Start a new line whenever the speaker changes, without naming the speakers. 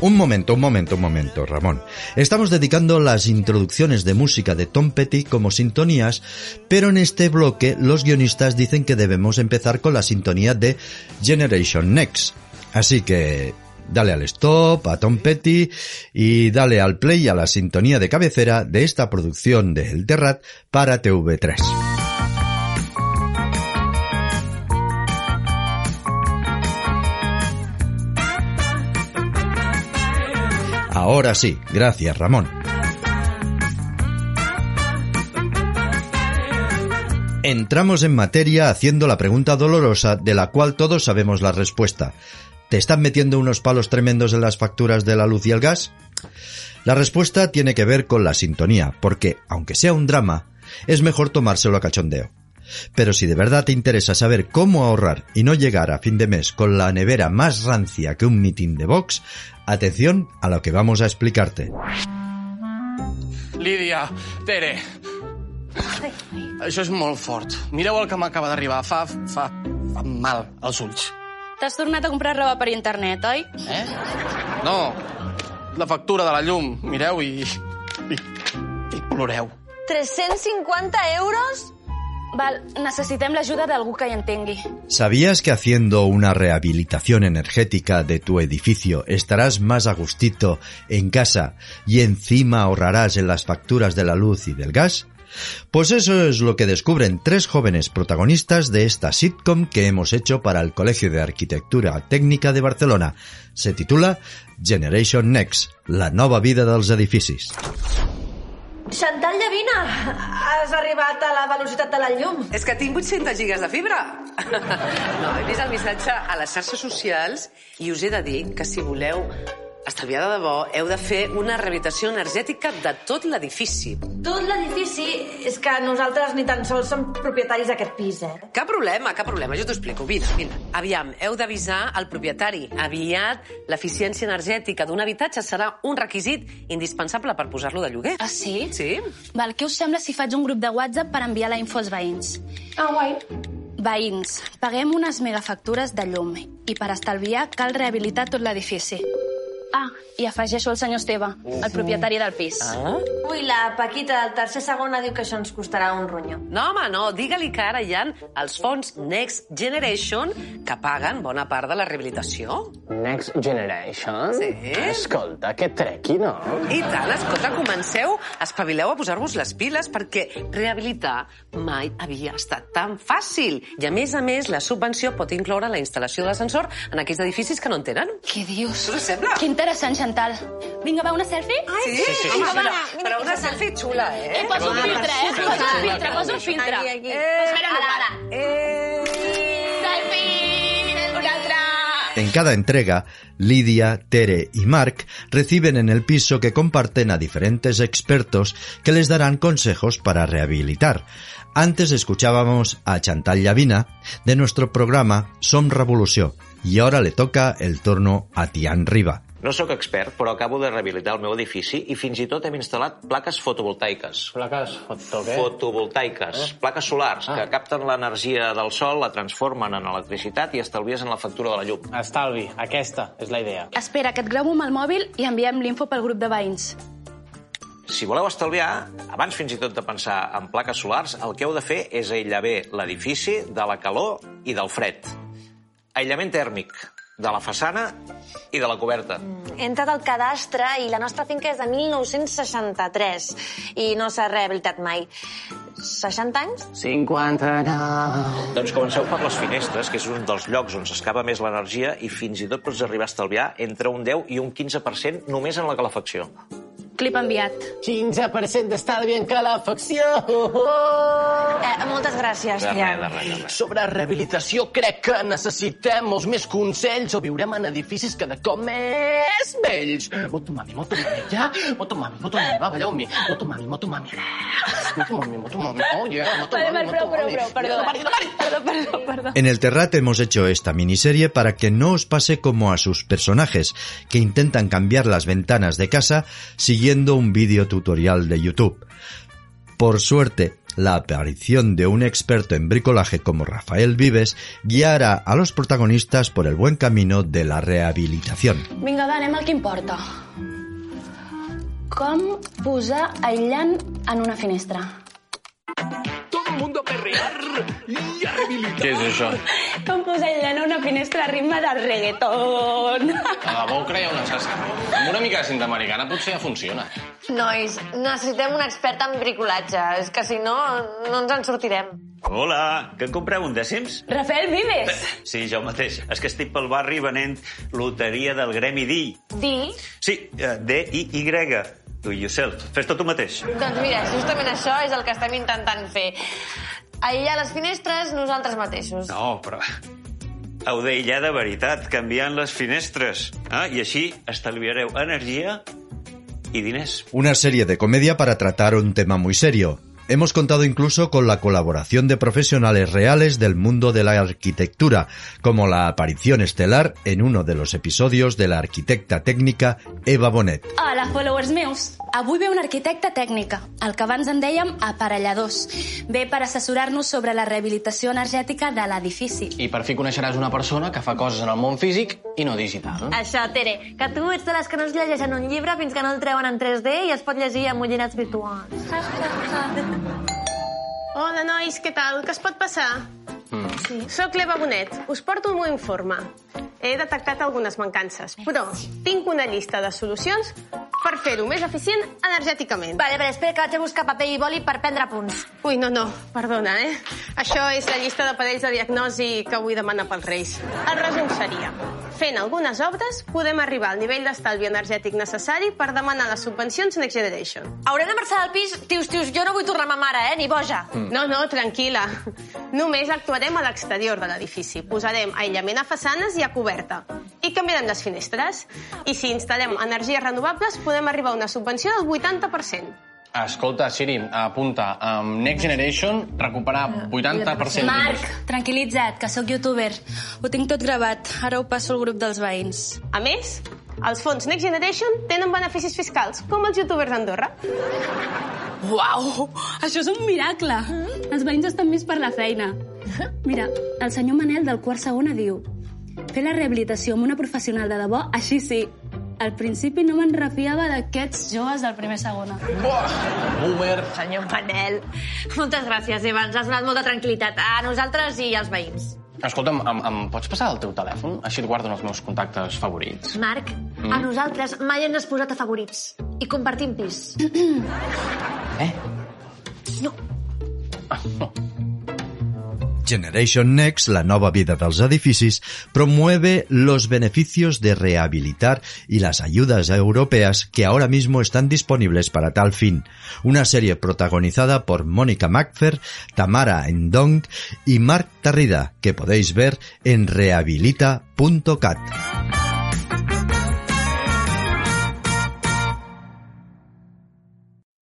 Un momento, un momento, un momento, Ramón. Estamos dedicando las introducciones de música de Tom Petty como sintonías, pero en este bloque los guionistas dicen que debemos empezar con la sintonía de Generation Next. Así que dale al stop a Tom Petty y dale al play a la sintonía de cabecera de esta producción de El Terrat para TV3. Ahora sí, gracias Ramón. Entramos en materia haciendo la pregunta dolorosa de la cual todos sabemos la respuesta. ¿Te están metiendo unos palos tremendos en las facturas de la luz y el gas? La respuesta tiene que ver con la sintonía, porque, aunque sea un drama, es mejor tomárselo a cachondeo. Pero si de verdad te interesa saber cómo ahorrar y no llegar a fin de mes con la nevera más rancia que un mitin de Vox, atención a lo que vamos a explicarte.
Lídia, Tere, això és molt fort. Mireu el que m'acaba d'arribar. Fa, fa, fa mal als ulls.
T'has tornat a comprar roba per internet, oi?
Eh? No, la factura de la llum. Mireu i... i, i ploreu.
350 euros? Val, necessitem l'ajuda d'algú que hi entengui.
¿Sabías que haciendo una rehabilitación energética de tu edificio estarás más a gustito en casa y encima ahorrarás en las facturas de la luz y del gas? Pues eso es lo que descubren tres jóvenes protagonistas de esta sitcom que hemos hecho para el Colegio de Arquitectura Técnica de Barcelona. Se titula Generation Next, la nova vida dels edificis.
Xantal Llavina, has arribat a la velocitat de la llum.
És que tinc 800 gigas de fibra. No, he vist el missatge a les xarxes socials i us he de dir que si voleu estalviar de debò, heu de fer una rehabilitació energètica de tot l'edifici.
Tot l'edifici és que nosaltres ni tan sols som propietaris d'aquest pis, eh?
Cap problema, cap problema, jo t'ho explico. Vine, vine. Aviam, heu d'avisar al propietari. Aviat, l'eficiència energètica d'un habitatge serà un requisit indispensable per posar-lo de lloguer.
Ah, sí?
Sí?
Val, què us sembla si faig un grup de WhatsApp per enviar la info als veïns?
Ah, guai.
Veïns, paguem unes megafactures de llum i per estalviar cal rehabilitar tot l'edifici. Ah, i afegeixo el senyor Esteve, el propietari del pis.
Ah?
Ui, la Paquita del tercer segona diu que això ens costarà un ronyo.
No, home, no. Digue-li que ara hi ha els fons Next Generation que paguen bona part de la rehabilitació.
Next Generation?
Sí.
Escolta, que trequi, no?
I tant, escolta, comenceu, espavileu a posar-vos les piles perquè rehabilitar mai havia estat tan fàcil. I a més a més, la subvenció pot incloure la instal·lació de l'ascensor en aquells edificis que no en tenen.
Què dius?
Us sembla?
Que interessant, Chantal. Vinga, va, una selfie?
Sí, sí, sí.
Vinga, va.
Però una selfie xula, eh?
Eh, posa un filtre, eh? Posa un filtre, posa un filtre.
Aquí, aquí.
Eh, espera, ara, ara.
Eh...
Selfie! Un altre!
En cada entrega, Lidia, Tere y Mark reciben en el piso que comparten a diferentes expertos que les darán consejos para rehabilitar. Antes escuchábamos a Chantal Llavina de nuestro programa Som Revolució y ahora le toca el turno a Tian Riba.
No sóc expert, però acabo de rehabilitar el meu edifici i fins i tot hem instal·lat plaques fotovoltaiques.
Plaques foto, què?
Fotovoltaiques, plaques solars,
Ah.
que capten l'energia del sol, la transformen en electricitat i estalvies en la factura de la llum.
Estalvi, aquesta és la idea.
Espera, que et gravo amb el mòbil i enviem l'info pel grup de veïns.
Si voleu estalviar, abans fins i tot de pensar en plaques solars, el que heu de fer és aïllar bé l'edifici de la calor i del fred. Aïllament tèrmic de la façana i de la coberta.
he entrat al cadastre i la nostra finca és de 1963 i no s'ha rehabilitat mai. 60 anys?
59.
Doncs comenceu per les finestres, que és un dels llocs on s'escapa més l'energia i fins i tot pots arribar a estalviar entre un 10 i un 15% només en la calefacció.
Clip enviat.
15% d'estalvi en calefacció.
Eh, moltes gràcies,
De
tia.
res, de res, de res.
Sobre rehabilitació crec que necessitem molts més consells o viurem en edificis cada cop més vells. Motomami, motomami, ja? Motomami, motomami, va, balleu amb mi. Motomami, motomami, Motomami, motomami,
En el Terrat hemos hecho esta miniserie para que no os pase como a sus personajes, que intentan cambiar las ventanas de casa siguiendo un vídeo tutorial de YouTube. Por suerte, la aparición de un experto en bricolaje como Rafael Vives guiará a los protagonistas por el buen camino de la rehabilitación.
Vinga, va, anem al que importa. Com posar aïllant en una finestra?
Todo el mundo a perrear y.
Què és això?
Com posar aïllant en una finestra a ritme de reggaeton?
A debò ho creieu necessari? Amb una mica de cinta americana potser ja funciona.
Nois, necessitem un expert en bricolatge. És que si no, no ens en sortirem.
Hola, que en compreu un dècims?
Rafael Vives!
Sí, jo mateix. És que estic pel barri venent loteria del Gremi DI.
Di?
Sí, eh, D-I-Y. Do it yourself. Fes-te tu mateix.
Doncs mira, justament això és el que estem intentant fer. Aïllar les finestres nosaltres mateixos.
No, però... Heu d'aïllar de veritat, canviant les finestres. Ah, I així estalviareu energia y diners.
Una serie de comedia para tratar un tema muy serio. Hemos contado incluso con la colaboración de profesionales reales del mundo de la arquitectura, como la aparición estelar en uno de los episodios de la arquitecta técnica Eva Bonet.
Hola, followers meus. Avui ve un arquitecte tècnica, el que abans en dèiem aparelladors. Ve per assessorar-nos sobre la rehabilitació energètica de l'edifici.
I per fi coneixeràs una persona que fa coses en el món físic i no digital.
Això, Tere, que tu ets de les que no es llegeixen un llibre fins que no el treuen en 3D i es pot llegir amb ullinats virtuals.
Hola, nois, què tal? Què es pot passar?
Mm.
Sí. Soc l'Eva Bonet. Us porto el meu informe. He detectat algunes mancances, però tinc una llista de solucions per fer-ho més eficient energèticament.
Vale, vale, espera que vaig a buscar paper i boli per prendre punts.
Ui, no, no, perdona, eh? Això és la llista de parells de diagnosi que vull demanar pels Reis. El resum seria, fent algunes obres podem arribar al nivell d'estalvi energètic necessari per demanar les subvencions Next Generation.
Haurem de marxar del pis? Tius, tius, jo no vull tornar a ma mare, eh? Ni boja.
No, no, tranquil·la. Només actuarem a l'exterior de l'edifici. Posarem aïllament a façanes i a coberta. I canviarem les finestres. I si instal·lem energies renovables, podem arribar a una subvenció del 80%.
Escolta, Siri, apunta. Um, Next Generation, recuperar 80%.
Marc, tranquil·litza't, que sóc youtuber. Ho tinc tot gravat. Ara ho passo al grup dels veïns.
A més, els fons Next Generation tenen beneficis fiscals, com els youtubers d'Andorra.
Uau! Això és un miracle! Els veïns estan més per la feina. Mira, el senyor Manel del quart segona diu fer la rehabilitació amb una professional de debò, així sí. Al principi no me'n refiava d'aquests joves del primer segona.
Boomer.
Senyor Manel. Moltes gràcies, Eva. Ens has donat molta tranquil·litat a nosaltres i als veïns.
Escolta'm, em, em pots passar el teu telèfon? Així et guardo en els meus contactes favorits.
Marc,
Mm.
a nosaltres mai ens has posat a favorits. I compartim pis.
Eh?
No.
Generation Next, la nova vida dels edificis, promueve los beneficios de rehabilitar y las ayudas europeas que ahora mismo están disponibles para tal fin. Una serie protagonizada por Mónica Macfer, Tamara Endong y Marc Tarrida, que podéis ver en rehabilita.cat.